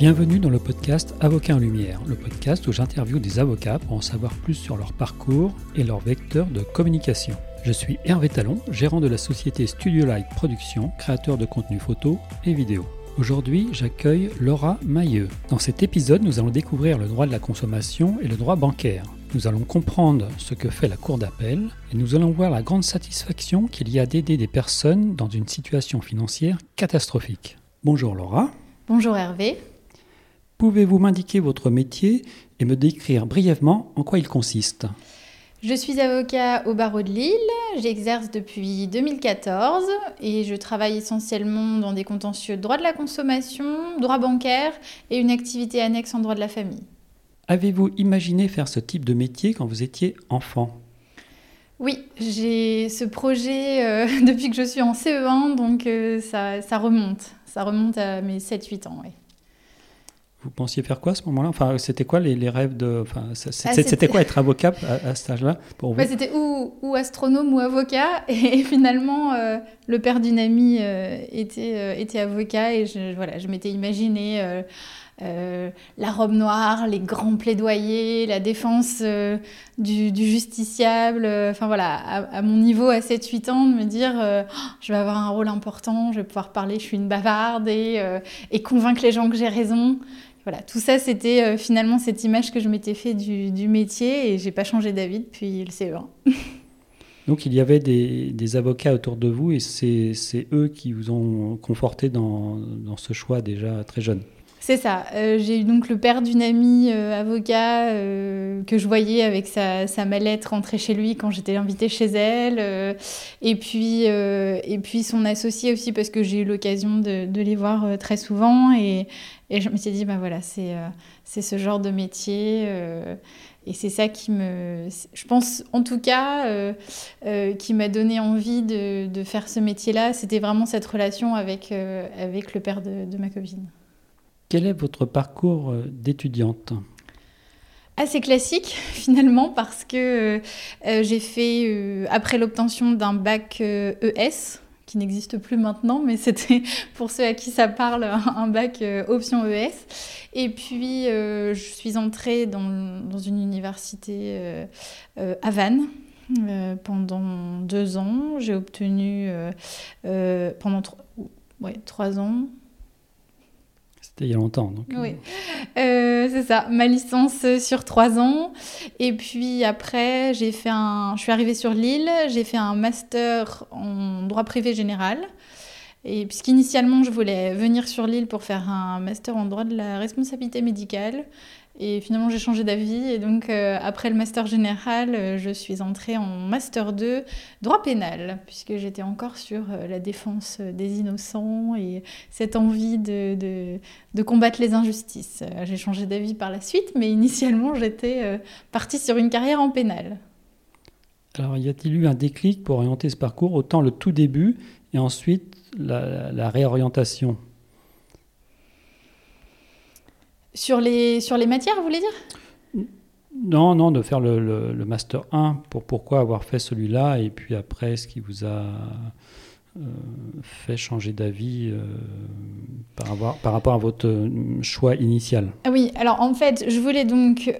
Bienvenue dans le podcast Avocat en Lumière, le podcast où j'interviewe des avocats pour en savoir plus sur leur parcours et leur vecteur de communication. Je suis Hervé Talon, gérant de la société Studio Light Production, créateur de contenu photo et vidéo. Aujourd'hui, j'accueille Laura Mailleux. Dans cet épisode, nous allons découvrir le droit de la consommation et le droit bancaire. Nous allons comprendre ce que fait la Cour d'appel et nous allons voir la grande satisfaction qu'il y a d'aider des personnes dans une situation financière catastrophique. Bonjour Laura. Bonjour Hervé. Pouvez-vous m'indiquer votre métier et me décrire brièvement en quoi il consiste? Je suis avocat au barreau de Lille, j'exerce depuis 2014 et je travaille essentiellement dans des contentieux de droit de la consommation, droit bancaire et une activité annexe en droit de la famille. Avez-vous imaginé faire ce type de métier quand vous étiez enfant? Oui, j'ai ce projet euh, depuis que je suis en CE1, donc euh, ça, ça, remonte. Ça remonte à mes 7-8 ans. Oui. Vous pensiez faire quoi à ce moment-là? Enfin, c'était quoi les, rêves de enfin, ah, C'était quoi être avocat à, ce cet là pour vous? C'était ou, ou, astronome ou avocat. Et, finalement, euh, le père d'une amie euh, était, euh, était avocat et je, voilà, je m'étais imaginé la robe noire, les grands plaidoyers, la défense du, du, justiciable. Enfin voilà, à, mon niveau à 7-8 ans, de me dire oh, je vais avoir un rôle important, je vais pouvoir parler, je suis une bavarde et, et convaincre les gens que j'ai raison voilà, tout ça, c'était euh, finalement cette image que je m'étais fait du, métier et j'ai pas changé d'avis depuis le CE1. Donc il y avait des, avocats autour de vous et c'est eux qui vous ont conforté dans, ce choix déjà très jeune. C'est ça. Euh, j'ai eu donc le père d'une amie euh, avocat que je voyais avec sa, mallette rentrer chez lui quand j'étais invitée chez elle. et, puis, et puis son associé aussi parce que j'ai eu l'occasion de, de, les voir très souvent. Et, et je me suis dit, bah voilà, c'est euh, c'est ce genre de métier. Euh, et c'est ça qui me, je pense en tout cas, euh, qui m'a donné envie de, de faire ce métier-là. C'était vraiment cette relation avec, avec le père de, de, ma copine. Quel est votre parcours d'étudiante? Assez classique finalement parce que j'ai fait après l'obtention d'un bac ES qui n'existe plus maintenant, mais c'était pour ceux à qui ça parle un bac euh, option ES. Et puis, euh, je suis entrée dans, une université euh, à Vannes. pendant deux ans, j'ai obtenu pendant trois ans, il y a longtemps. Donc. Oui, euh, c'est ça, ma licence sur trois ans. Et puis après, j'ai fait un... je suis arrivée sur Lille, j'ai fait un master en droit privé général. Et puisqu'initialement, je voulais venir sur l'île pour faire un master en droit de la responsabilité médicale, et finalement, j'ai changé d'avis. Et donc, euh, après le master général, euh, je suis entrée en master 2 droit pénal, puisque j'étais encore sur euh, la défense des innocents et cette envie de, de, de combattre les injustices. j'ai changé d'avis par la suite, mais initialement, j'étais partie sur une carrière en pénal. Alors, y a-t-il eu un déclic pour orienter ce parcours, autant le tout début et ensuite la, la réorientation sur les, sur les matières, vous voulez dire? Non, non, de faire le, le, Master 1. Pour, pourquoi avoir fait celui-là et puis après, ce qui vous a fait changer d'avis euh, par, par, rapport à votre euh, choix initial? Ah Oui, alors en fait, je voulais donc.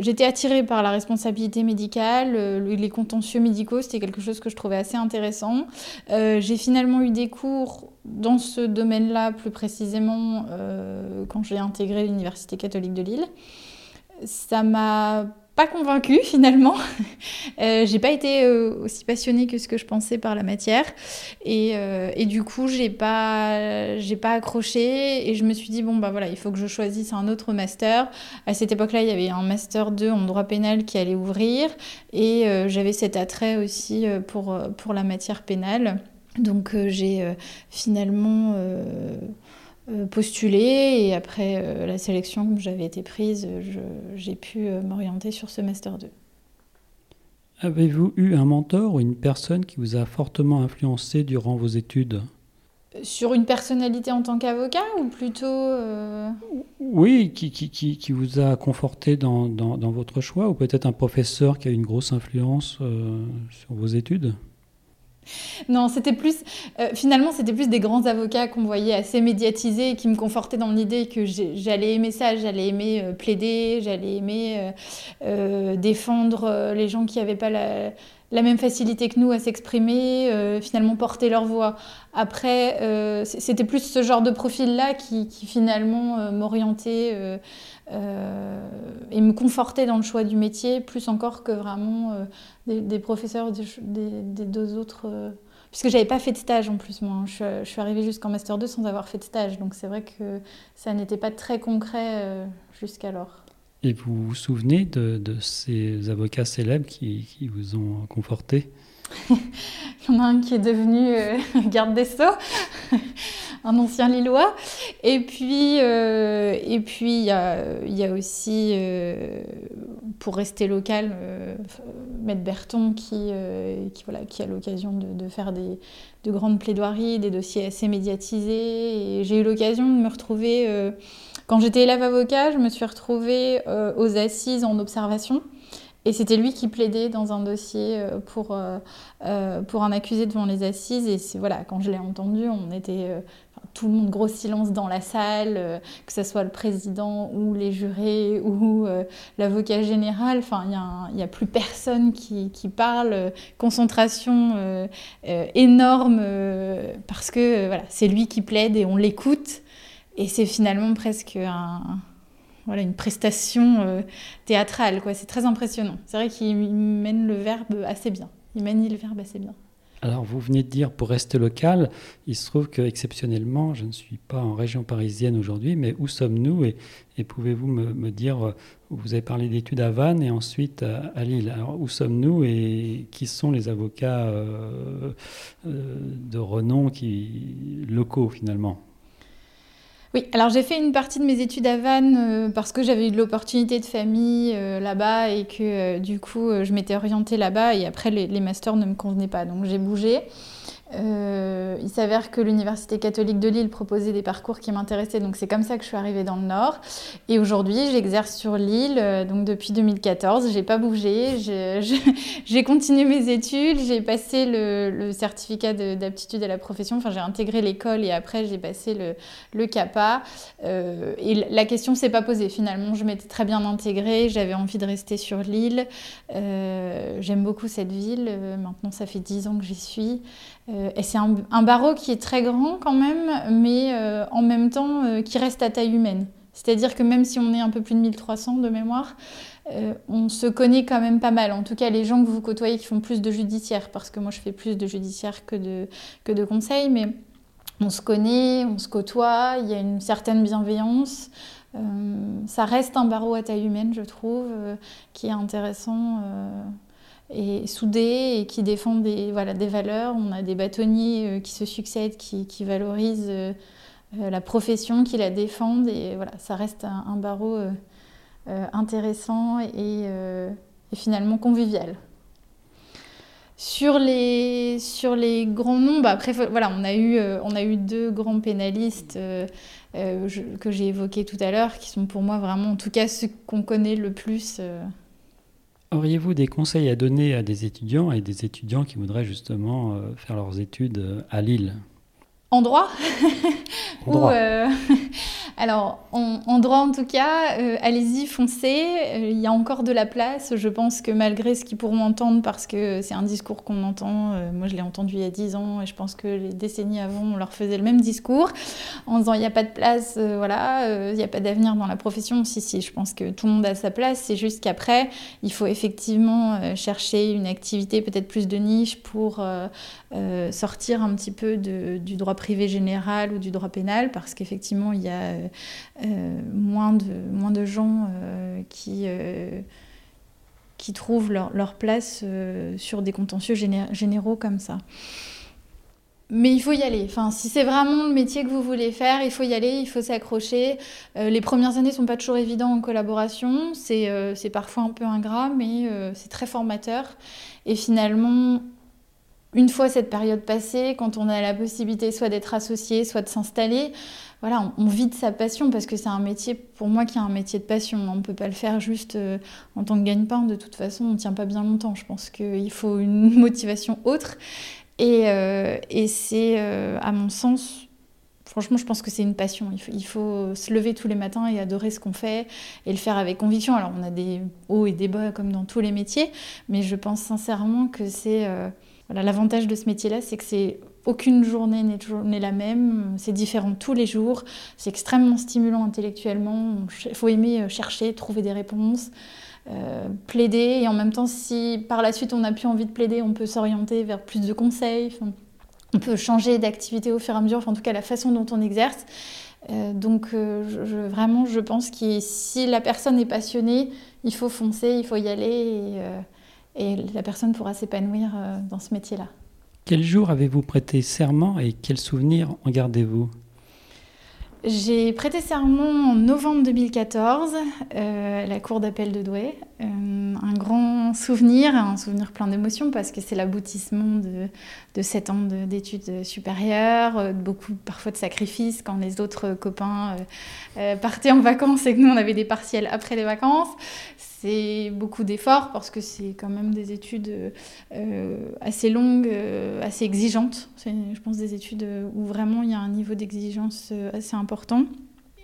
J'étais attirée par la responsabilité médicale, les contentieux médicaux, c'était quelque chose que je trouvais assez intéressant. J'ai finalement eu des cours dans ce domaine-là, plus précisément, quand j'ai intégré l'Université catholique de Lille. Ça m'a pas convaincue finalement. euh, j'ai pas été euh, aussi passionnée que ce que je pensais par la matière et, euh, et du coup j'ai pas j'ai pas accroché et je me suis dit bon bah voilà il faut que je choisisse un autre master. À cette époque-là il y avait un master 2 en droit pénal qui allait ouvrir et j'avais cet attrait aussi pour pour la matière pénale. Donc j'ai finalement euh, postuler. Et après euh, la sélection, comme j'avais été prise, j'ai pu euh, m'orienter sur ce Master 2. Avez-vous eu un mentor ou une personne qui vous a fortement influencé durant vos études? Sur une personnalité en tant qu'avocat ou plutôt... Oui, qui, qui, qui, qui, vous a conforté dans, dans, dans votre choix ou peut-être un professeur qui a une grosse influence sur vos études? Non, c'était plus. Euh, finalement, c'était plus des grands avocats qu'on voyait assez médiatisés qui me confortaient dans l'idée que j'allais aimer ça, j'allais aimer euh, plaider, j'allais aimer euh, défendre les gens qui n'avaient pas la, même facilité que nous à s'exprimer, finalement porter leur voix. Après, c'était plus ce genre de profil-là qui, finalement m'orientait et me confortait dans le choix du métier, plus encore que vraiment des, professeurs des, deux autres. Euh, puisque j'avais pas fait de stage en plus, moi. Je, suis arrivée jusqu'en Master 2 sans avoir fait de stage. Donc c'est vrai que ça n'était pas très concret euh, jusqu'alors. Et vous vous souvenez de, ces avocats célèbres qui, qui vous ont conforté? Il y en a un qui est devenu euh, garde des Sceaux un ancien Lillois. Et puis, euh, il y a, aussi, euh, pour rester local, Maître Berton qui, qui, voilà, qui a l'occasion de, faire des, de grandes plaidoiries, des dossiers assez médiatisés. J'ai eu l'occasion de me retrouver, quand j'étais élève avocat, je me suis retrouvée aux assises en observation. Et c'était lui qui plaidait dans un dossier pour, pour un accusé devant les assises. Et voilà, quand je l'ai entendu, on était tout le monde, gros silence dans la salle, euh, que ce soit le président ou les jurés ou euh, l'avocat général. Enfin, il n'y a, plus personne qui, parle. concentration euh, énorme parce que voilà, c'est lui qui plaide et on l'écoute. Et c'est finalement presque voilà, une prestation théâtrale. C'est très impressionnant. C'est vrai qu'il mène le verbe assez bien. Il manie le verbe assez bien. Alors, vous venez de dire pour rester local, il se trouve que exceptionnellement, je ne suis pas en région parisienne aujourd'hui, mais où sommes-nous et, pouvez-vous me, dire, euh, vous avez parlé d'études à Vannes et ensuite à, Lille. Alors, où sommes-nous et qui sont les avocats euh, euh, de renom qui, locaux finalement? Oui, alors j'ai fait une partie de mes études à Vannes euh, parce que j'avais eu de l'opportunité de famille euh, là-bas et que euh, du coup je m'étais orientée là-bas et après les, les, masters ne me convenaient pas. Donc j'ai bougé. Euh, il s'avère que l'Université catholique de Lille proposait des parcours qui m'intéressaient, donc c'est comme ça que je suis arrivée dans le Nord. Et aujourd'hui, j'exerce sur Lille, euh, donc depuis 2014. J'ai pas bougé, j'ai continué mes études, j'ai passé le, certificat d'aptitude à la profession, enfin j'ai intégré l'école et après j'ai passé le, CAPA. Euh, et la question s'est pas posée finalement, je m'étais très bien intégrée, j'avais envie de rester sur Lille. J'aime beaucoup cette ville, maintenant ça fait 10 ans que j'y suis. Euh, et c'est un, barreau qui est très grand quand même, mais euh, en même temps euh, qui reste à taille humaine. C'est-à-dire que même si on est un peu plus de 1300 de mémoire, on se connaît quand même pas mal. En tout cas, les gens que vous côtoyez qui font plus de judiciaire, parce que moi je fais plus de judiciaire que de, que de conseils, mais on se connaît, on se côtoie, il y a une certaine bienveillance. ça reste un barreau à taille humaine, je trouve, qui est intéressant et soudés et qui défendent des, valeurs. On a des bâtonniers euh, qui se succèdent, qui, valorisent euh, euh, la profession, qui la défendent. Et voilà, ça reste un, barreau intéressant et, finalement convivial. Sur les, sur les grands noms, bah, après, voilà, on a, eu, on a eu deux grands pénalistes que j'ai évoqués tout à l'heure, qui sont pour moi vraiment, en tout cas, ceux qu'on connaît le plus. Auriez-vous des conseils à donner à des étudiants et des étudiants qui voudraient justement euh, faire leurs études euh, à Lille? En droit, euh, Alors, en, droit en tout cas, euh, allez-y, foncez. Euh, il y a encore de la place. Je pense que malgré ce qu'ils pourront entendre, parce que c'est un discours qu'on entend, euh, moi je l'ai entendu il y a dix ans et je pense que les décennies avant, on leur faisait le même discours en disant il n'y a pas de place, voilà, il n'y a pas d'avenir dans la profession. Si, si, je pense que tout le monde a sa place. C'est juste qu'après, il faut effectivement chercher une activité peut-être plus de niche pour sortir un petit peu du droit privé général ou du droit pénal, parce qu'effectivement, il y a moins, de, moins de gens euh, qui, euh, qui trouvent leur, leur place sur des contentieux généraux comme ça. Mais il faut y aller. Enfin, si c'est vraiment le métier que vous voulez faire, il faut y aller, il faut s'accrocher. les premières années sont pas toujours évidentes en collaboration. C'est c'est parfois un peu ingrat, mais c'est très formateur. Et finalement, une fois cette période passée, quand on a la possibilité soit d'être associé, soit de s'installer, voilà, on, vit de sa passion parce que c'est un métier, pour moi, qui est un métier de passion. On ne peut pas le faire juste euh, en tant que gagne-pain. De toute façon, on ne tient pas bien longtemps. Je pense qu'il faut une motivation autre. Et, et c'est, à mon sens, Franchement, je pense que c'est une passion. Il faut, se lever tous les matins et adorer ce qu'on fait et le faire avec conviction. Alors, on a des hauts et des bas comme dans tous les métiers, mais je pense sincèrement que c'est euh, l'avantage de ce métier-là, c'est que c'est aucune journée n'est la même, c'est différent tous les jours, c'est extrêmement stimulant intellectuellement. Il faut aimer euh, chercher, trouver des réponses. Euh, plaider et en même temps si par la suite on n'a plus envie de plaider on peut s'orienter vers plus de conseils on peut changer d'activité au fur et à mesure, enfin, en tout cas la façon dont on exerce. Euh, donc je, vraiment, je pense que si la personne est passionnée, il faut foncer, il faut y aller et la personne pourra s'épanouir dans ce métier-là. Quel jour avez-vous prêté serment et quels souvenirs en gardez-vous? J'ai prêté serment en novembre 2014 euh, à la cour d'appel de Douai. Euh, un grand souvenir, un souvenir plein d'émotions parce que c'est l'aboutissement de, de 7 ans d'études supérieures, euh, beaucoup parfois de sacrifices quand les autres copains partaient en vacances et que nous on avait des partiels après les vacances. C'est beaucoup d'efforts parce que c'est quand même des études euh, assez longues, euh, assez exigeantes. C'est, je pense, des études où vraiment il y a un niveau d'exigence euh, assez important.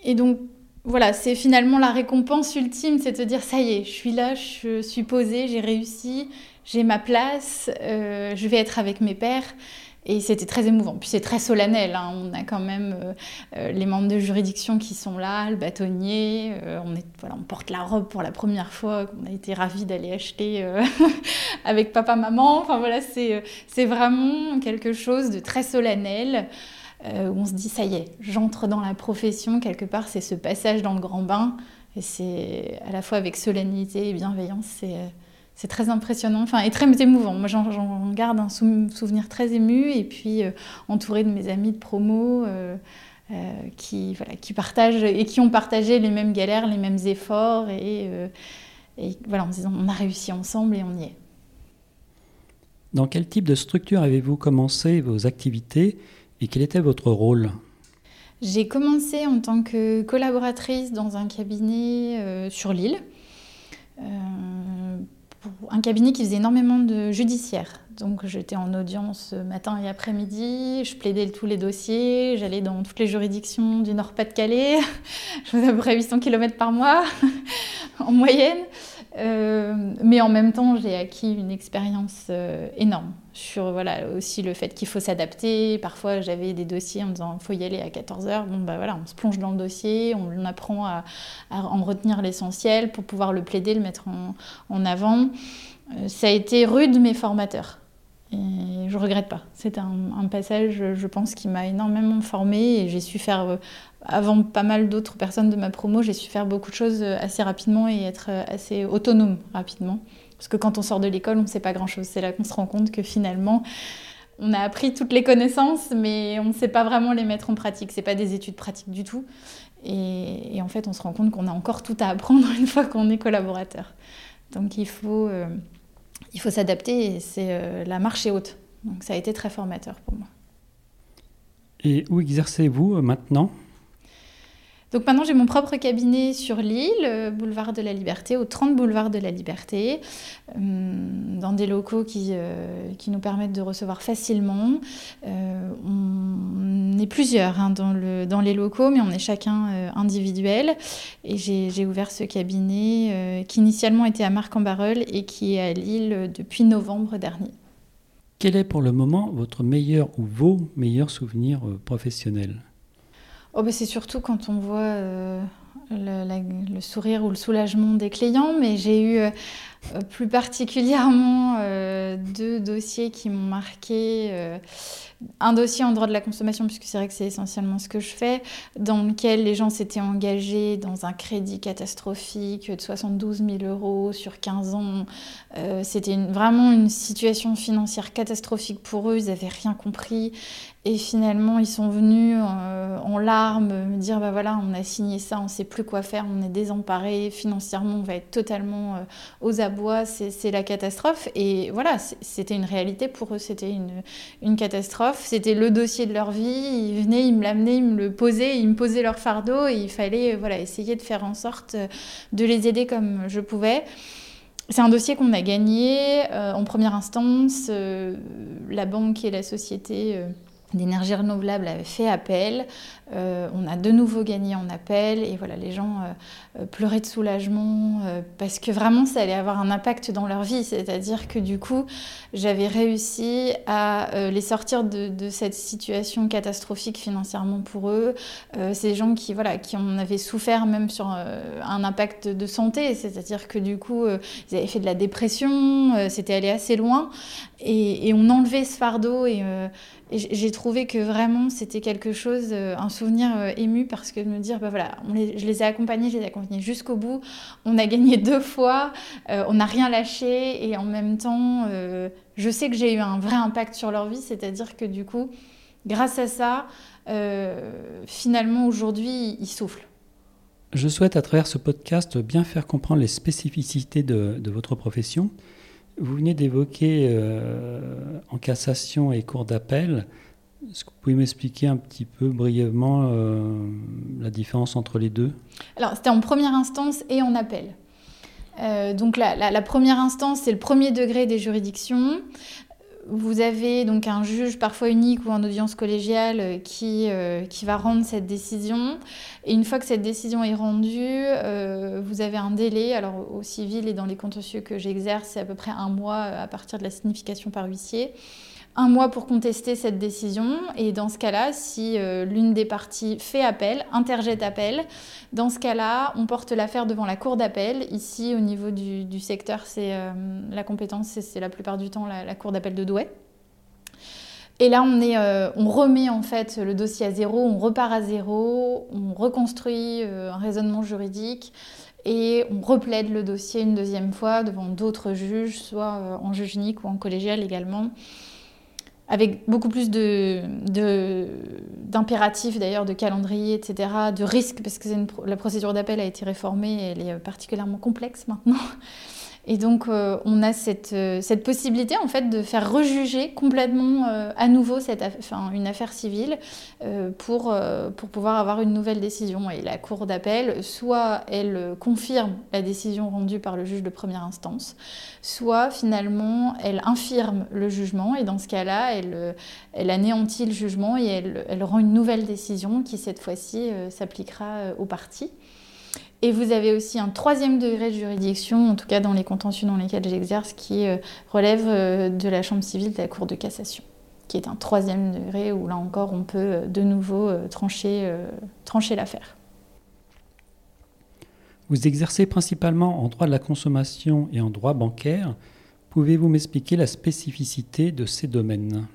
Et donc, voilà, c'est finalement la récompense ultime, c'est de dire ça y est, je suis là, je suis posée, j'ai réussi, j'ai ma place, je vais être avec mes pères. Et c'était très émouvant. Puis c'est très solennel. Hein. On a quand même euh, euh, les membres de juridiction qui sont là, le bâtonnier. Euh, on, porte la robe pour la première fois. On a été ravis d'aller acheter avec papa, maman. Enfin voilà, c'est, vraiment quelque chose de très solennel. où on se dit, ça y est, j'entre dans la profession. Quelque part, c'est ce passage dans le grand bain. Et c'est à la fois avec solennité et bienveillance. C'est très impressionnant, enfin, et très émouvant. Moi, j'en garde un souvenir très ému, et puis euh, entouré de mes amis de promo euh, euh, qui, voilà, qui partagent et qui ont partagé les mêmes galères, les mêmes efforts, et, et voilà, en se disant on a réussi ensemble et on y est. Dans quel type de structure avez-vous commencé vos activités et quel était votre rôle? J'ai commencé en tant que collaboratrice dans un cabinet sur l'île un cabinet qui faisait énormément de judiciaire. Donc j'étais en audience matin et après-midi, je plaidais tous les dossiers, j'allais dans toutes les juridictions du Nord-Pas-de-Calais, je faisais à peu près 800 km par mois en moyenne. Euh, mais en même temps, j'ai acquis une expérience euh, énorme sur voilà, aussi le fait qu'il faut s'adapter. Parfois, j'avais des dossiers en disant faut y aller à 14h. Bon, bah voilà, on se plonge dans le dossier, on apprend à, en retenir l'essentiel pour pouvoir le plaider, le mettre en, en avant. Euh, ça a été rude, mais formateur. Et je regrette pas. C'est un, passage, je pense, qui m'a énormément formée et j'ai su faire avant pas mal d'autres personnes de ma promo, j'ai su faire beaucoup de choses euh, assez rapidement et être euh, assez autonome rapidement. Parce que quand on sort de l'école, on ne sait pas grand-chose. C'est là qu'on se rend compte que finalement, on a appris toutes les connaissances, mais on ne sait pas vraiment les mettre en pratique. Ce pas des études pratiques du tout. Et, en fait, on se rend compte qu'on a encore tout à apprendre une fois qu'on est collaborateur. Donc il faut, euh, il faut s'adapter c'est la marche est haute. Donc ça a été très formateur pour moi. Et où exercez-vous maintenant? Donc maintenant, j'ai mon propre cabinet sur l'île, euh, boulevard de la Liberté, au 30 boulevard de la Liberté, euh, dans des locaux qui, euh, qui nous permettent de recevoir facilement. on est plusieurs hein, dans, le, dans les locaux, mais on est chacun individuel. Et j'ai ouvert ce cabinet qui initialement était à Marc-en-Barœul et qui est à Lille depuis novembre dernier. Quel est pour le moment votre meilleur ou vos meilleurs souvenirs professionnels? Oh bah, c'est surtout quand on voit euh, le, sourire ou le soulagement des clients, mais j'ai eu euh, plus particulièrement euh, deux dossiers qui m'ont marqué un dossier en droit de la consommation, puisque c'est vrai que c'est essentiellement ce que je fais, dans lequel les gens s'étaient engagés dans un crédit catastrophique de 72 000 euros sur 15 ans. Euh, c'était vraiment une situation financière catastrophique pour eux, ils n'avaient rien compris. Et finalement, ils sont venus euh, en larmes me dire bah voilà, on a signé ça, on ne sait plus quoi faire, on est désemparé, financièrement, on va être totalement euh, aux abois, c'est la catastrophe. Et voilà, c'était une réalité pour eux, c'était une, catastrophe. C'était le dossier de leur vie. Ils venaient, ils me l'amenaient, ils me le posaient, ils me posaient leur fardeau et il fallait voilà, essayer de faire en sorte de les aider comme je pouvais. c'est un dossier qu'on a gagné en première instance. la banque et la société d'énergie renouvelable avait fait appel. Euh, on a de nouveau gagné en appel et voilà, les gens euh, euh, pleuraient de soulagement parce que vraiment ça allait avoir un impact dans leur vie. C'est-à-dire que du coup, j'avais réussi à les sortir de, cette situation catastrophique financièrement pour eux. Des gens qui, voilà, qui en avaient souffert même sur un impact de santé. C'est-à-dire que du coup, ils avaient fait de la dépression, c'était allé assez loin. Et, on enlevait ce fardeau et, j'ai trouvé que vraiment c'était quelque chose, souvenir euh, ému parce que de me dire, bah voilà, je les ai accompagnés, je les ai accompagnés jusqu'au bout, on a gagné deux fois, euh, on n'a rien lâché et en même temps, euh, je sais que j'ai eu un vrai impact sur leur vie, c'est-à-dire que du coup, grâce à ça, finalement aujourd'hui, ils soufflent. Je souhaite à travers ce podcast bien faire comprendre les spécificités de, de votre profession. Vous venez d'évoquer en cassation et cours d'appel est-ce que vous pouvez m'expliquer un petit peu brièvement euh, la différence entre les deux? Alors, c'était en première instance et en appel. Euh, donc, la, la, première instance, c'est le premier degré des juridictions. Vous avez donc un juge parfois unique ou en audience collégiale qui, euh, qui va rendre cette décision. Et une fois que cette décision est rendue, vous avez un délai. Alors au civil et dans les contentieux que j'exerce, c'est à peu près un mois à partir de la signification par huissier un mois pour contester cette décision. Et dans ce cas-là, si euh, l'une des parties fait appel, interjette appel, dans ce cas-là, on porte l'affaire devant la cour d'appel. Ici, au niveau du, secteur, c'est euh, la compétence, c'est la plupart du temps la, cour d'appel de Douai. Et là, euh, on remet en fait le dossier à zéro, on repart à zéro, on reconstruit un raisonnement juridique et on replaide le dossier une deuxième fois devant d'autres juges, soit en juge unique ou en collégial également avec beaucoup plus d'impératifs de, d'ailleurs, de calendrier, etc., de risques, parce que la procédure d'appel a été réformée et elle est particulièrement complexe maintenant. Et donc, euh, on a cette, euh, cette, possibilité, en fait, de faire rejuger complètement euh, à nouveau cette enfin, une affaire civile pour, pour pouvoir avoir une nouvelle décision. Et la Cour d'appel, soit elle confirme la décision rendue par le juge de première instance, soit finalement elle infirme le jugement. Et dans ce cas-là, elle, elle anéantit le jugement et elle, elle rend une nouvelle décision qui, cette fois-ci, s'appliquera aux parties. Et vous avez aussi un troisième degré de juridiction, en tout cas dans les contentieux dans lesquels j'exerce, qui euh, relève euh, de la Chambre civile de la Cour de cassation, qui est un troisième degré où là encore on peut euh, de nouveau trancher, trancher l'affaire. Vous exercez principalement en droit de la consommation et en droit bancaire. Pouvez-vous m'expliquer la spécificité de ces domaines?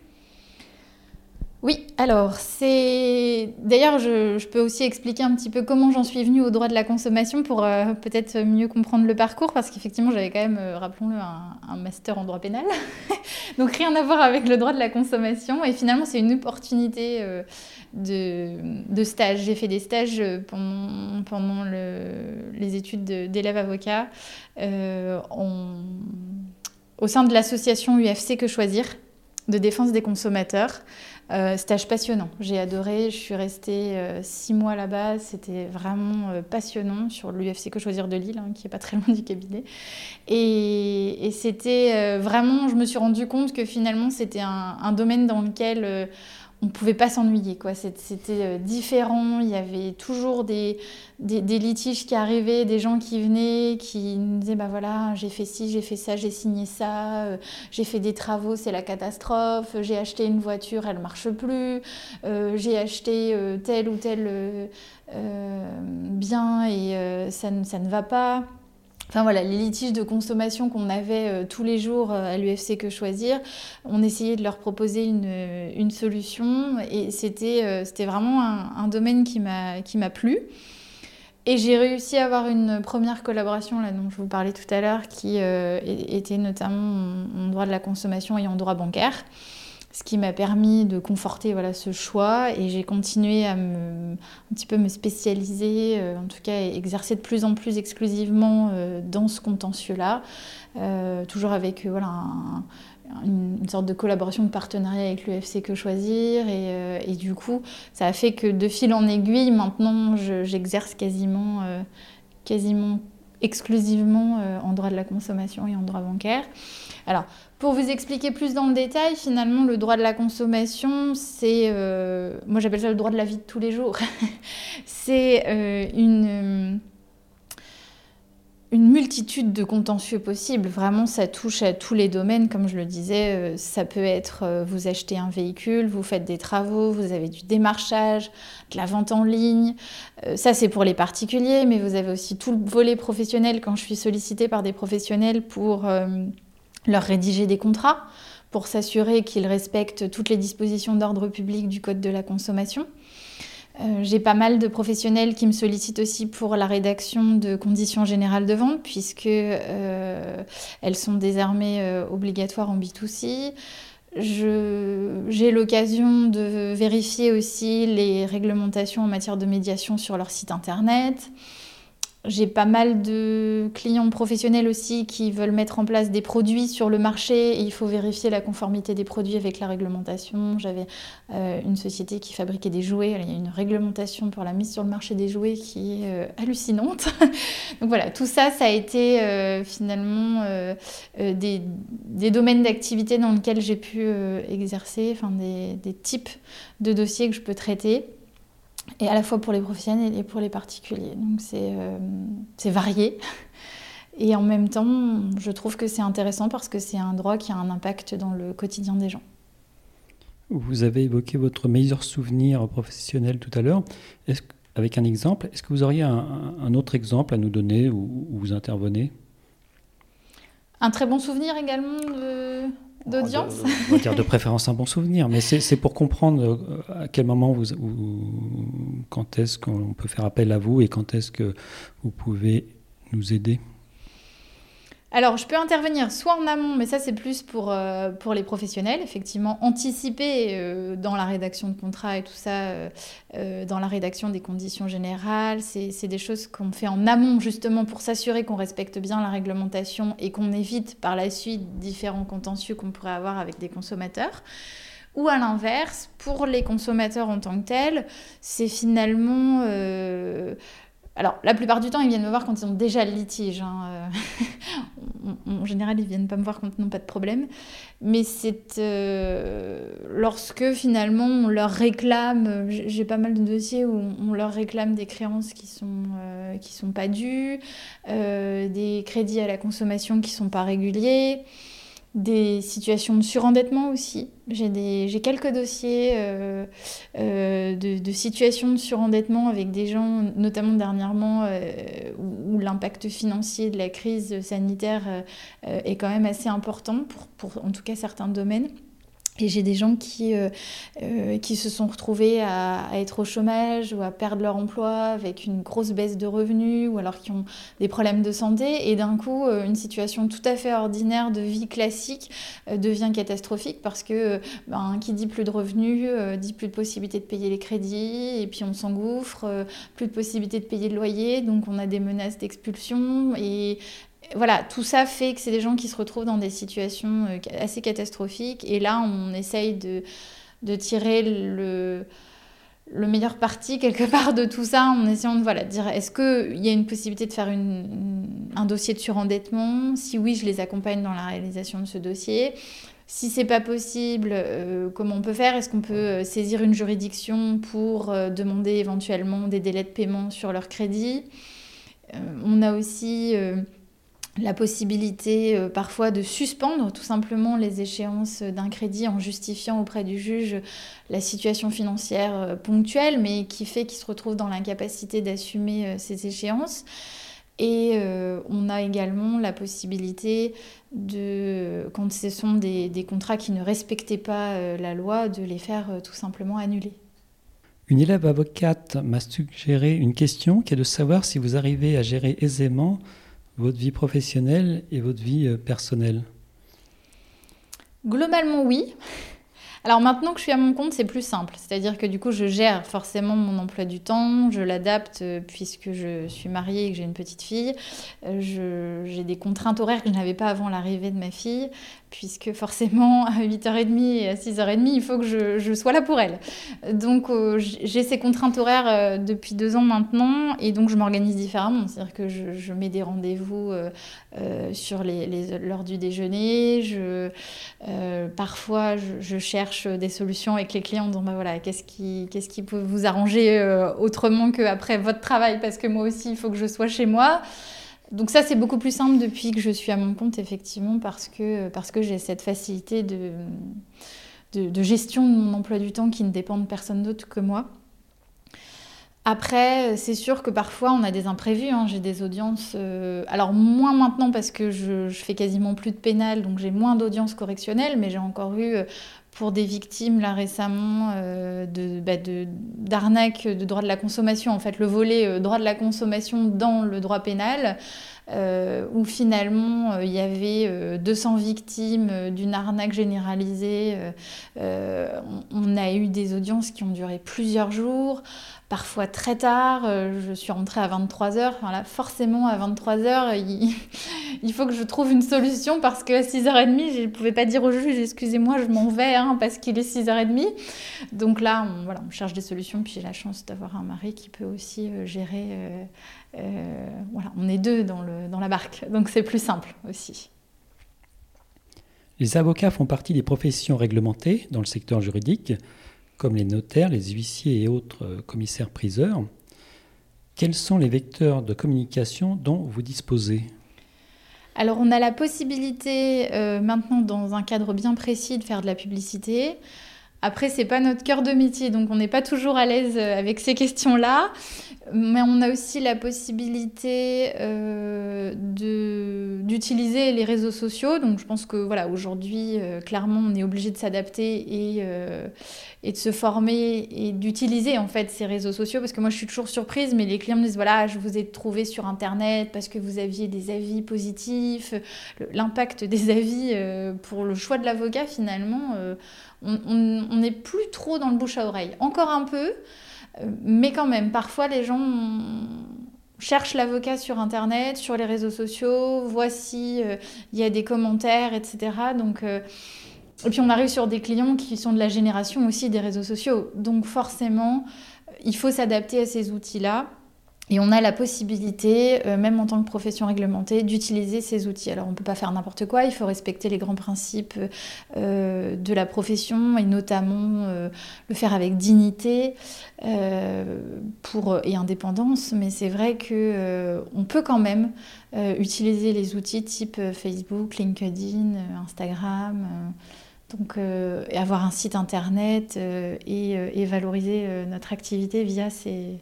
Oui, alors c'est. D'ailleurs, je, peux aussi expliquer un petit peu comment j'en suis venue au droit de la consommation pour euh, peut-être mieux comprendre le parcours, parce qu'effectivement, j'avais quand même, euh, rappelons-le, un, master en droit pénal. Donc rien à voir avec le droit de la consommation. Et finalement, c'est une opportunité euh, de, stage. J'ai fait des stages pendant, pendant les études d'élèves avocats au sein de l'association UFC Que Choisir de défense des consommateurs. Euh, stage passionnant. J'ai adoré. Je suis restée euh, six mois là-bas. C'était vraiment euh, passionnant sur l'UFC Que Choisir de Lille, hein, qui est pas très loin du cabinet. Et, c'était vraiment, je me suis rendu compte que finalement, c'était un, domaine dans lequel on ne pouvait pas s'ennuyer. quoi. C'était euh, différent, il y avait toujours des, litiges qui arrivaient, des gens qui venaient, qui nous disaient, bah voilà, j'ai fait ci, j'ai fait ça, j'ai signé ça, euh, j'ai fait des travaux, c'est la catastrophe, j'ai acheté une voiture, elle marche plus, euh, j'ai acheté tel ou tel bien et ça ne va pas. Enfin voilà, les litiges de consommation qu'on avait euh, tous les jours euh, à l'UFC Que Choisir, on essayait de leur proposer une, une solution et c'était euh, vraiment un, domaine qui m'a plu. Et j'ai réussi à avoir une première collaboration là, dont je vous parlais tout à l'heure qui était notamment en droit de la consommation et en droit bancaire ce qui m'a permis de conforter voilà, ce choix. Et j'ai continué à me, un petit peu me spécialiser, euh, en tout cas exercer de plus en plus exclusivement euh, dans ce contentieux-là, euh, toujours avec voilà, une, sorte de collaboration, de partenariat avec l'UFC Que Choisir. Et, et, du coup ça a fait que de fil en aiguille maintenant j'exerce quasiment, quasiment exclusivement en droit de la consommation et en droit bancaire. Alors, pour vous expliquer plus dans le détail, finalement, le droit de la consommation, c'est, moi j'appelle ça le droit de la vie de tous les jours. c'est une une multitude de contentieux possibles. Vraiment, ça touche à tous les domaines, comme je le disais. Euh, ça peut être, euh, vous achetez un véhicule, vous faites des travaux, vous avez du démarchage, de la vente en ligne. Euh, ça, c'est pour les particuliers, mais vous avez aussi tout le volet professionnel quand je suis sollicitée par des professionnels pour leur rédiger des contrats, pour s'assurer qu'ils respectent toutes les dispositions d'ordre public du Code de la consommation. Euh, j'ai pas mal de professionnels qui me sollicitent aussi pour la rédaction de conditions générales de vente, puisque euh, elles sont désormais euh, obligatoires en B2C. J'ai l'occasion de vérifier aussi les réglementations en matière de médiation sur leur site internet. J'ai pas mal de clients professionnels aussi qui veulent mettre en place des produits sur le marché et il faut vérifier la conformité des produits avec la réglementation. J'avais euh, une société qui fabriquait des jouets, il y a une réglementation pour la mise sur le marché des jouets qui est euh, hallucinante. Donc voilà, tout ça, ça a été euh, finalement des, domaines d'activité dans lesquels j'ai pu exercer, enfin des types de dossiers que je peux traiter et à la fois pour les professionnels et pour les particuliers. Donc c'est euh, varié. Et en même temps, je trouve que c'est intéressant parce que c'est un droit qui a un impact dans le quotidien des gens. Vous avez évoqué votre meilleur souvenir professionnel tout à l'heure. Avec un exemple, est-ce que vous auriez un, autre exemple à nous donner où, où vous intervenez? Un très bon souvenir également de d'audience On va dire de préférence un bon souvenir, mais c'est pour comprendre euh, à quel moment vous, quand est-ce qu'on peut faire appel à vous et quand est-ce que vous pouvez nous aider. Alors, je peux intervenir soit en amont, mais ça c'est plus pour, euh, les professionnels, effectivement, anticiper euh, dans la rédaction de contrat et tout ça, euh, dans la rédaction des conditions générales. C'est des choses qu'on fait en amont justement pour s'assurer qu'on respecte bien la réglementation et qu'on évite par la suite différents contentieux qu'on pourrait avoir avec des consommateurs. Ou à l'inverse, pour les consommateurs en tant que tels, c'est finalement alors, la plupart du temps, ils viennent me voir quand ils ont déjà le litige. Hein, euh. en général, ils viennent pas me voir quand ils n'ont pas de problème. Mais c'est euh, lorsque finalement on leur réclame, j'ai pas mal de dossiers où on leur réclame des créances qui sont, euh, qui sont pas dues, des crédits à la consommation qui sont pas réguliers des situations de surendettement aussi. J'ai quelques dossiers euh, euh, de, situations de surendettement avec des gens, notamment dernièrement, euh, où, l'impact financier de la crise sanitaire est quand même assez important pour, pour en tout cas certains domaines. Et j'ai des gens qui, euh, euh, se sont retrouvés à, être au chômage ou à perdre leur emploi avec une grosse baisse de revenus ou alors qui ont des problèmes de santé. Et d'un coup, euh, une situation tout à fait ordinaire de vie classique devient catastrophique parce que ben, qui dit plus de revenus dit plus de possibilité de payer les crédits et puis on s'engouffre, plus de possibilité de payer le loyer. Donc on a des menaces d'expulsion et voilà, tout ça fait que c'est des gens qui se retrouvent dans des situations euh, assez catastrophiques. Et là, on essaye de, de tirer le, le, meilleur parti quelque part de tout ça en essayant de voilà, dire est-ce qu'il y a une possibilité de faire une, un dossier de surendettement? Si oui, je les accompagne dans la réalisation de ce dossier. Si c'est pas possible, euh, comment on peut faire? Est-ce qu'on peut euh, saisir une juridiction pour demander éventuellement des délais de paiement sur leur crédit? On a aussi la possibilité euh, parfois de suspendre tout simplement les échéances d'un crédit en justifiant auprès du juge la situation financière euh, ponctuelle, mais qui fait qu'il se retrouve dans l'incapacité d'assumer euh, ces échéances. Et on a également la possibilité de, quand ce sont des, des contrats qui ne respectaient pas la loi, de les faire tout simplement annuler. Une élève avocate m'a suggéré une question qui est de savoir si vous arrivez à gérer aisément votre vie professionnelle et votre vie euh, personnelle Globalement, oui. Alors maintenant que je suis à mon compte, c'est plus simple. C'est-à-dire que du coup, je gère forcément mon emploi du temps, je l'adapte euh, puisque je suis mariée et que j'ai une petite fille. Euh, j'ai des contraintes horaires que je n'avais pas avant l'arrivée de ma fille. Puisque forcément à 8h30 et à 6h30, il faut que je, sois là pour elle. Donc euh, j'ai ces contraintes horaires euh, depuis deux ans maintenant, et donc je m'organise différemment. C'est-à-dire que je, mets des rendez-vous sur l'heure du déjeuner, je, parfois je, cherche des solutions avec les clients en bah voilà, qu'est-ce qui, qu'est-ce qui peut vous arranger autrement qu'après votre travail, parce que moi aussi il faut que je sois chez moi. Donc ça, c'est beaucoup plus simple depuis que je suis à mon compte, effectivement, parce que, parce que j'ai cette facilité de, de, gestion de mon emploi du temps qui ne dépend de personne d'autre que moi. Après, c'est sûr que parfois on a des imprévus. Hein. J'ai des audiences, euh, alors moins maintenant parce que je, fais quasiment plus de pénal, donc j'ai moins d'audiences correctionnelles, mais j'ai encore eu euh, pour des victimes là récemment euh, bah, de, d'arnaques de, droit de la consommation, en fait le volet euh, droit de la consommation dans le droit pénal, euh, où finalement il y avait 200 victimes d'une arnaque généralisée. on, a eu des audiences qui ont duré plusieurs jours parfois très tard. Euh, je suis rentrée à 23h. Enfin, là, forcément, à 23h, il, faut que je trouve une solution parce qu'à 6h30, je ne pouvais pas dire au juge excusez-moi, je m'en vais hein, parce qu'il est 6h30. Donc là, on, voilà, on cherche des solutions. Puis j'ai la chance d'avoir un mari qui peut aussi euh, gérer. Euh, voilà, on est deux dans, le, dans la barque. Donc c'est plus simple aussi. Les avocats font partie des professions réglementées dans le secteur juridique comme les notaires, les huissiers et autres euh, commissaires-priseurs, quels sont les vecteurs de communication dont vous disposez? Alors on a la possibilité euh, maintenant dans un cadre bien précis de faire de la publicité. Après, c'est pas notre cœur de métier, donc on n'est pas toujours à l'aise euh, avec ces questions-là. Mais on a aussi la possibilité euh, d'utiliser les réseaux sociaux. Donc je pense que voilà, aujourd'hui, euh, clairement, on est obligé de s'adapter et, et, de se former et d'utiliser en fait ces réseaux sociaux. Parce que moi, je suis toujours surprise, mais les clients me disent voilà, je vous ai trouvé sur Internet parce que vous aviez des avis positifs. L'impact des avis pour le choix de l'avocat, finalement on n'est plus trop dans le bouche à oreille. Encore un peu, euh, mais quand même, parfois les gens cherchent l'avocat sur Internet, sur les réseaux sociaux, s'il euh, y a des commentaires, etc. Donc, euh, et puis on arrive sur des clients qui sont de la génération aussi des réseaux sociaux. Donc forcément, il faut s'adapter à ces outils-là. Et on a la possibilité, euh, même en tant que profession réglementée, d'utiliser ces outils. Alors on ne peut pas faire n'importe quoi, il faut respecter les grands principes euh, de la profession et notamment euh, le faire avec dignité et indépendance. Mais c'est vrai qu'on peut quand même utiliser les outils type Facebook, LinkedIn, Instagram. Donc, avoir un site internet et, et valoriser notre activité via ces,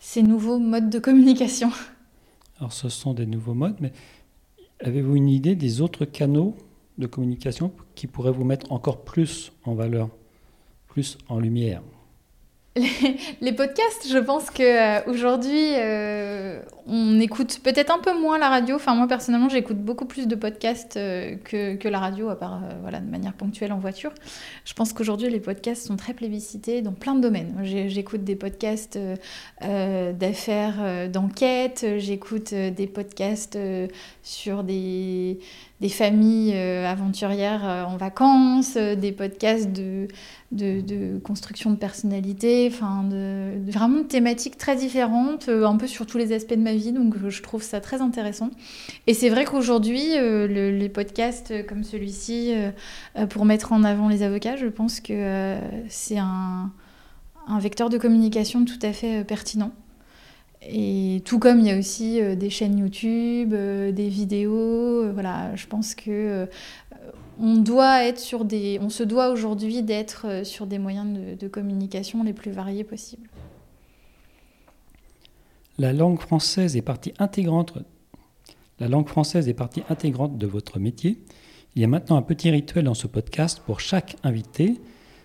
ces nouveaux modes de communication. Alors ce sont des nouveaux modes, mais avez-vous une idée des autres canaux de communication qui pourraient vous mettre encore plus en valeur, plus en lumière? Les, podcasts, je pense qu'aujourd'hui, euh, euh, on écoute peut-être un peu moins la radio. Enfin, moi, personnellement, j'écoute beaucoup plus de podcasts euh, que, que, la radio, à part voilà, de manière ponctuelle en voiture. Je pense qu'aujourd'hui, les podcasts sont très plébiscités dans plein de domaines. J'écoute des podcasts d'affaires, d'enquête, j'écoute des podcasts sur des des familles euh, aventurières euh, en vacances, euh, des podcasts de, construction de personnalité, enfin vraiment de thématiques très différentes, un peu sur tous les aspects de ma vie, donc je trouve ça très intéressant. Et c'est vrai qu'aujourd'hui, les podcasts comme celui-ci, pour mettre en avant les avocats, je pense que c'est un vecteur de communication tout à fait pertinent. Et tout comme il y a aussi euh, des chaînes YouTube, euh, des vidéos, euh, voilà, je pense que on doit être sur des, on se doit aujourd'hui d'être sur des moyens de, communication les plus variés possibles. La langue française est partie intégrante. La langue française est partie intégrante de votre métier. Il y a maintenant un petit rituel dans ce podcast pour chaque invité,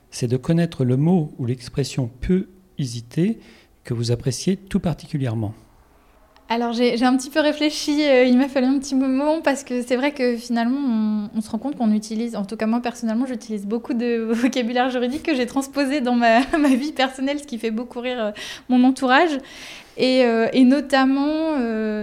c'est de connaître le mot ou l'expression peu hésiter que vous appréciez tout particulièrement alors j'ai un petit peu réfléchi, euh, il m'a fallu un petit moment parce que c'est vrai que finalement on, se rend compte qu'on utilise, en tout cas moi personnellement j'utilise beaucoup de vocabulaire juridique que j'ai transposé dans ma, ma, vie personnelle, ce qui fait beaucoup rire euh, mon entourage. Et, euh, notamment,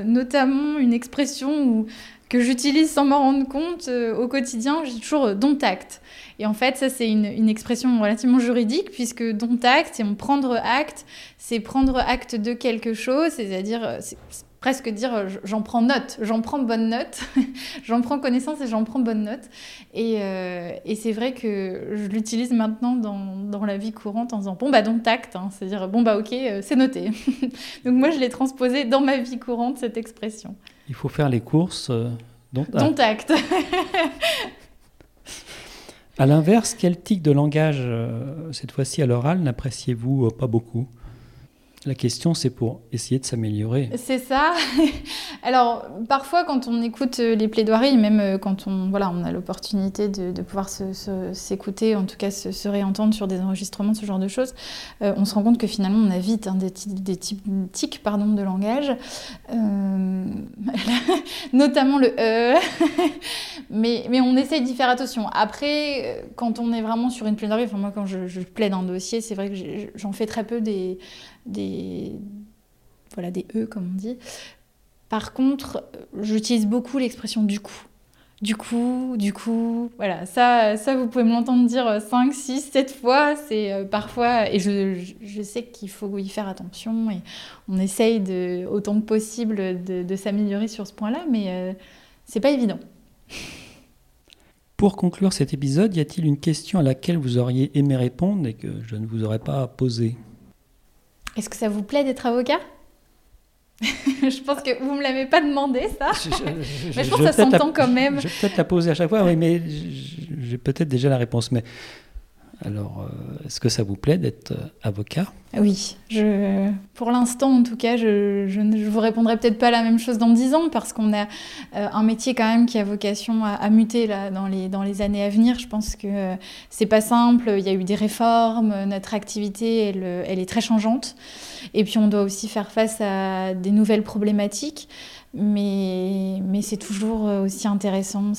notamment une expression où que j'utilise sans m'en rendre compte au quotidien. J'ai toujours don't act. Et en fait, ça, c'est une, expression relativement juridique, puisque don't act, c'est prendre acte, c'est prendre acte de quelque chose, c'est-à-dire presque dire euh, j'en prends note, j'en prends bonne note, j'en prends connaissance et j'en prends bonne note. Et, euh, c'est vrai que je l'utilise maintenant dans, dans, la vie courante en disant bon bah donc tact, hein, c'est-à-dire bon bah ok, euh, c'est noté. donc moi je l'ai transposé dans ma vie courante cette expression. Il faut faire les courses dont tact. à l'inverse, quel tic de langage, cette fois-ci à l'oral, n'appréciez-vous pas beaucoup? La question, c'est pour essayer de s'améliorer. C'est ça. Alors, parfois, quand on écoute euh, les plaidoiries, même euh, quand on, voilà, on a l'opportunité de, pouvoir s'écouter, en tout cas se, réentendre sur des enregistrements, ce genre de choses, euh, on se rend compte que finalement, on a vite hein, des, des tics pardon, de langage, notamment le E. mais, mais on essaye d'y faire attention. Après, quand on est vraiment sur une plaidoirie, enfin moi, quand je, je plaide un dossier, c'est vrai que j'en fais très peu des des, voilà, des E, comme on dit. Par contre, j'utilise beaucoup l'expression du coup. Du coup, du coup, voilà, ça, ça vous pouvez me l'entendre dire 5, 6, 7 fois, c'est euh, parfois, et je, je sais qu'il faut y faire attention, et on essaye de, autant que possible de, s'améliorer sur ce point-là, mais euh, c'est pas évident. Pour conclure cet épisode, y a-t-il une question à laquelle vous auriez aimé répondre et que je ne vous aurais pas posée? Est-ce que ça vous plaît d'être avocat? Je pense que vous ne me l'avez pas demandé, ça. mais je pense que ça s'entend quand même. Je vais peut-être la poser à chaque fois, oui, mais j'ai peut-être déjà la réponse. Mais alors, euh, est-ce que ça vous plaît d'être euh, avocat? Oui, je, pour l'instant en tout cas, je, ne vous répondrai peut-être pas la même chose dans dix ans parce qu'on a euh, un métier quand même qui a vocation à, muter dans, les, années à venir. Je pense que c'est pas simple, il y a eu des réformes, notre activité elle est très changeante. Et puis on doit aussi faire face à des nouvelles problématiques mais, mais c'est toujours aussi intéressant.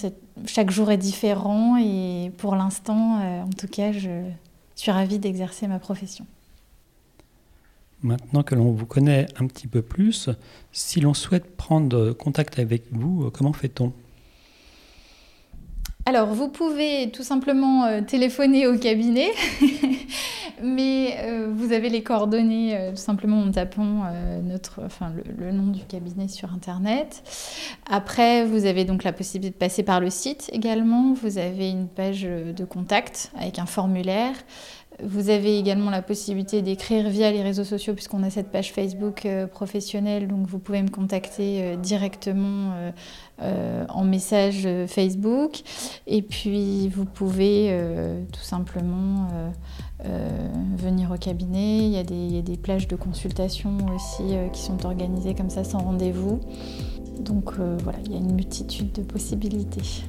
Chaque jour est différent et pour l'instant, euh, en tout cas, je suis ravie d'exercer ma profession. Maintenant que l'on vous connaît un petit peu plus, si l'on souhaite prendre contact avec vous, comment fait-on? Alors, vous pouvez tout simplement euh, téléphoner au cabinet, mais euh, vous avez les coordonnées euh, tout simplement en tapant notre, le, nom du cabinet sur Internet. Après, vous avez donc la possibilité de passer par le site également. Vous avez une page de contact avec un formulaire. Vous avez également la possibilité d'écrire via les réseaux sociaux puisqu'on a cette page Facebook euh, professionnelle, donc vous pouvez me contacter euh, directement euh, en message Facebook. Et puis vous pouvez tout simplement venir au cabinet. Il y, a des, il y, a des, plages de consultation aussi qui sont organisées comme ça sans rendez-vous. Donc voilà, il y a une multitude de possibilités.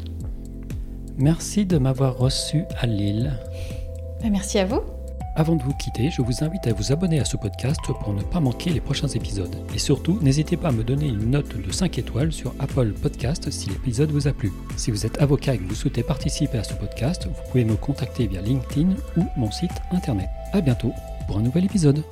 Merci de m'avoir reçu à Lille. Bah, merci à vous. Avant de vous quitter, je vous invite à vous abonner à ce podcast pour ne pas manquer les prochains épisodes. Et surtout, n'hésitez pas à me donner une note de 5 étoiles sur Apple Podcast si l'épisode vous a plu. Si vous êtes avocat et que vous souhaitez participer à ce podcast, vous pouvez me contacter via LinkedIn ou mon site internet. A bientôt pour un nouvel épisode.